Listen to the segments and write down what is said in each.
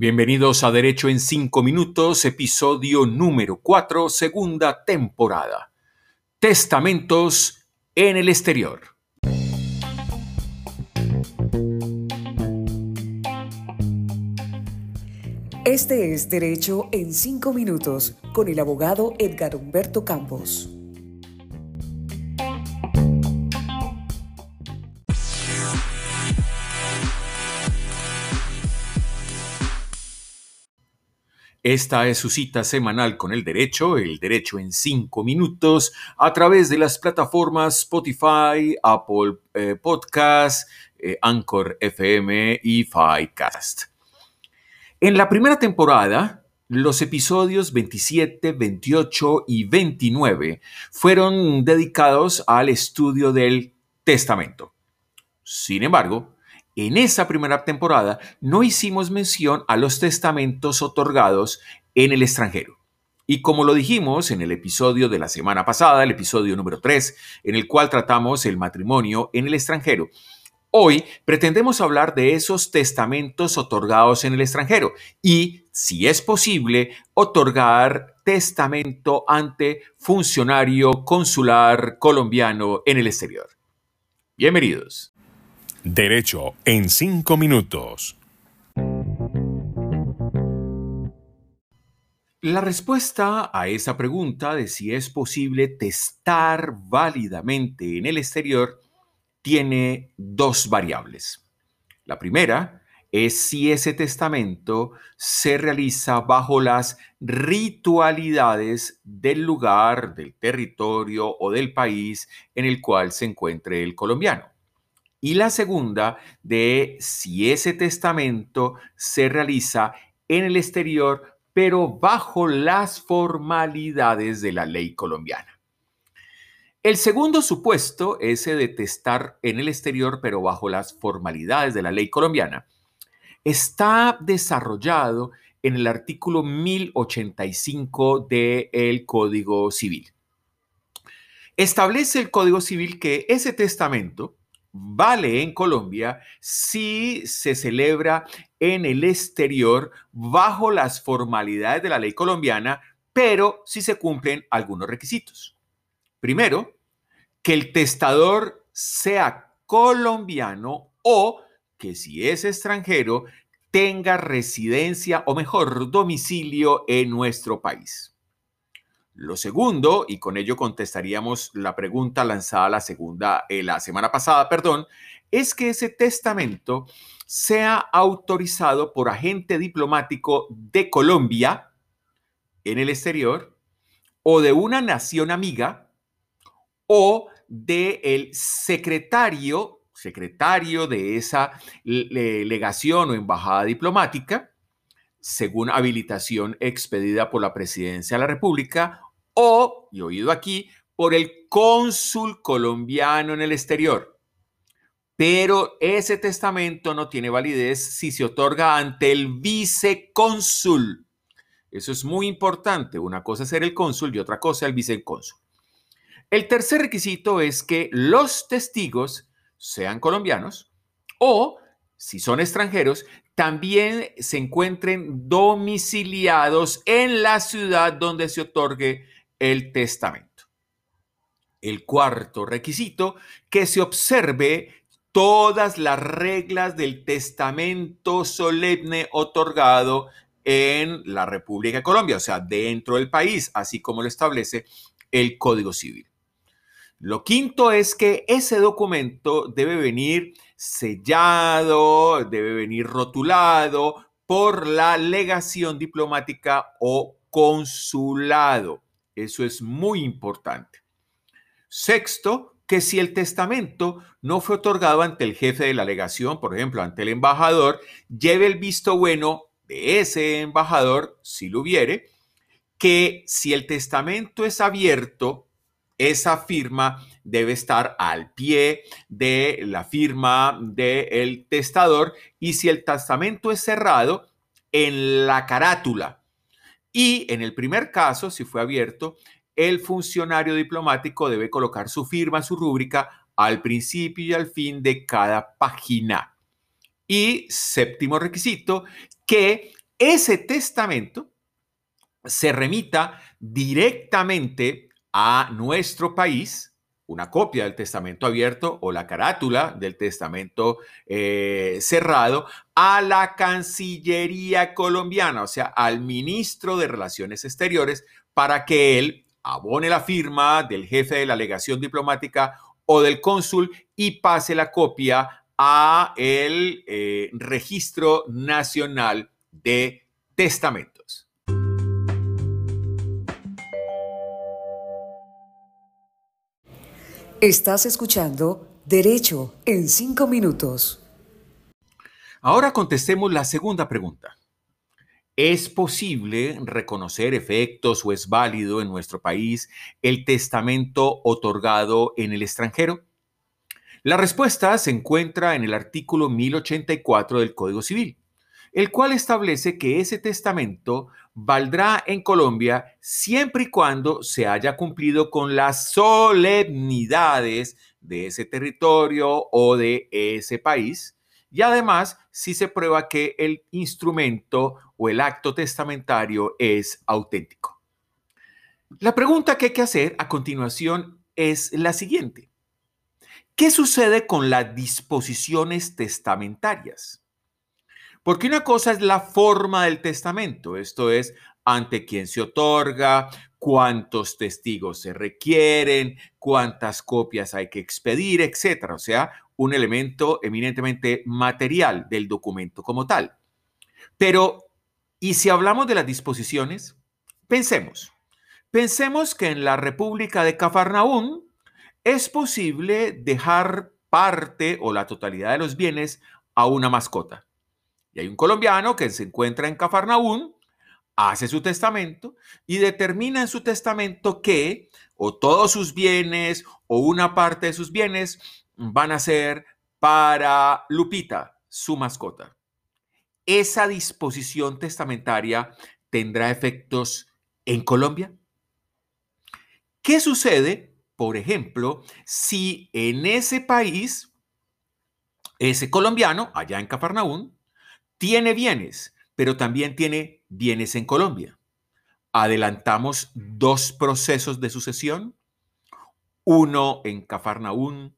Bienvenidos a Derecho en 5 Minutos, episodio número 4, segunda temporada. Testamentos en el exterior. Este es Derecho en 5 Minutos con el abogado Edgar Humberto Campos. Esta es su cita semanal con el derecho, el derecho en cinco minutos, a través de las plataformas Spotify, Apple eh, Podcast, eh, Anchor FM y Ficast. En la primera temporada, los episodios 27, 28 y 29 fueron dedicados al estudio del testamento. Sin embargo, en esa primera temporada no hicimos mención a los testamentos otorgados en el extranjero. Y como lo dijimos en el episodio de la semana pasada, el episodio número 3, en el cual tratamos el matrimonio en el extranjero, hoy pretendemos hablar de esos testamentos otorgados en el extranjero y, si es posible, otorgar testamento ante funcionario consular colombiano en el exterior. Bienvenidos. Derecho en 5 minutos. La respuesta a esa pregunta de si es posible testar válidamente en el exterior tiene dos variables. La primera es si ese testamento se realiza bajo las ritualidades del lugar, del territorio o del país en el cual se encuentre el colombiano y la segunda de si ese testamento se realiza en el exterior, pero bajo las formalidades de la ley colombiana. El segundo supuesto, ese de testar en el exterior, pero bajo las formalidades de la ley colombiana, está desarrollado en el artículo 1085 del Código Civil. Establece el Código Civil que ese testamento vale en Colombia si se celebra en el exterior bajo las formalidades de la ley colombiana, pero si se cumplen algunos requisitos. Primero, que el testador sea colombiano o que si es extranjero tenga residencia o mejor domicilio en nuestro país. Lo segundo, y con ello contestaríamos la pregunta lanzada la segunda, eh, la semana pasada, perdón, es que ese testamento sea autorizado por agente diplomático de Colombia en el exterior o de una nación amiga o de el secretario, secretario de esa legación o embajada diplomática, según habilitación expedida por la Presidencia de la República o, y oído aquí, por el cónsul colombiano en el exterior. Pero ese testamento no tiene validez si se otorga ante el vicecónsul. Eso es muy importante. Una cosa es ser el cónsul y otra cosa el vicecónsul. El tercer requisito es que los testigos sean colombianos o, si son extranjeros, también se encuentren domiciliados en la ciudad donde se otorgue el testamento. El cuarto requisito, que se observe todas las reglas del testamento solemne otorgado en la República de Colombia, o sea, dentro del país, así como lo establece el Código Civil. Lo quinto es que ese documento debe venir sellado, debe venir rotulado por la legación diplomática o consulado. Eso es muy importante. Sexto, que si el testamento no fue otorgado ante el jefe de la legación, por ejemplo, ante el embajador, lleve el visto bueno de ese embajador, si lo hubiere, que si el testamento es abierto, esa firma debe estar al pie de la firma del testador y si el testamento es cerrado, en la carátula y en el primer caso, si fue abierto, el funcionario diplomático debe colocar su firma, su rúbrica al principio y al fin de cada página. Y séptimo requisito, que ese testamento se remita directamente a nuestro país, una copia del testamento abierto o la carátula del testamento eh, cerrado, a la Cancillería colombiana, o sea, al ministro de Relaciones Exteriores, para que él abone la firma del jefe de la legación diplomática o del cónsul y pase la copia a el eh, Registro Nacional de Testamentos. Estás escuchando Derecho en 5 minutos. Ahora contestemos la segunda pregunta. ¿Es posible reconocer efectos o es válido en nuestro país el testamento otorgado en el extranjero? La respuesta se encuentra en el artículo 1084 del Código Civil, el cual establece que ese testamento valdrá en Colombia siempre y cuando se haya cumplido con las solemnidades de ese territorio o de ese país y además si se prueba que el instrumento o el acto testamentario es auténtico. La pregunta que hay que hacer a continuación es la siguiente. ¿Qué sucede con las disposiciones testamentarias? Porque una cosa es la forma del testamento, esto es, ante quién se otorga, cuántos testigos se requieren, cuántas copias hay que expedir, etcétera. O sea, un elemento eminentemente material del documento como tal. Pero, ¿y si hablamos de las disposiciones? Pensemos. Pensemos que en la República de Cafarnaún es posible dejar parte o la totalidad de los bienes a una mascota. Hay un colombiano que se encuentra en Cafarnaún, hace su testamento y determina en su testamento que o todos sus bienes o una parte de sus bienes van a ser para Lupita, su mascota. ¿Esa disposición testamentaria tendrá efectos en Colombia? ¿Qué sucede, por ejemplo, si en ese país, ese colombiano, allá en Cafarnaún, tiene bienes, pero también tiene bienes en Colombia? Adelantamos dos procesos de sucesión, uno en Cafarnaún,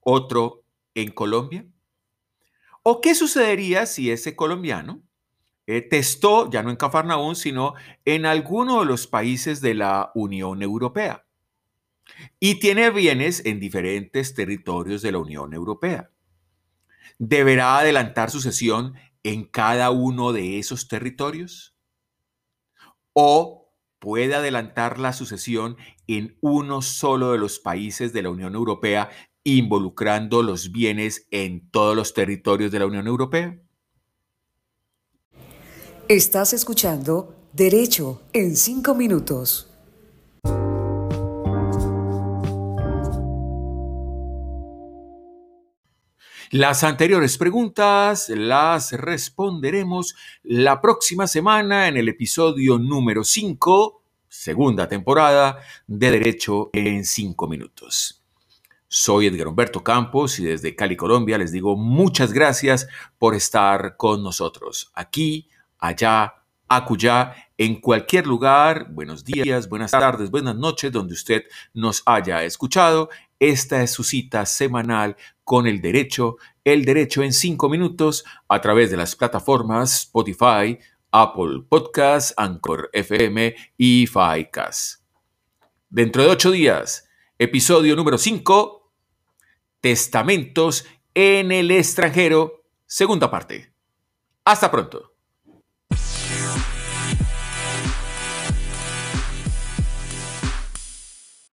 otro en Colombia? ¿O qué sucedería si ese colombiano eh, testó, ya no en Cafarnaún, sino en alguno de los países de la Unión Europea? Y tiene bienes en diferentes territorios de la Unión Europea. ¿Deberá adelantar sucesión en cada uno de esos territorios? ¿O puede adelantar la sucesión en uno solo de los países de la Unión Europea involucrando los bienes en todos los territorios de la Unión Europea? Estás escuchando Derecho en 5 minutos. Las anteriores preguntas las responderemos la próxima semana en el episodio número 5, segunda temporada de Derecho en 5 minutos. Soy Edgar Humberto Campos y desde Cali, Colombia, les digo muchas gracias por estar con nosotros. Aquí, allá, acullá, en cualquier lugar. Buenos días, buenas tardes, buenas noches, donde usted nos haya escuchado. Esta es su cita semanal con el derecho, el derecho en cinco minutos a través de las plataformas Spotify, Apple Podcasts, Anchor FM y FICAS. Dentro de ocho días, episodio número 5 Testamentos en el extranjero, segunda parte. Hasta pronto.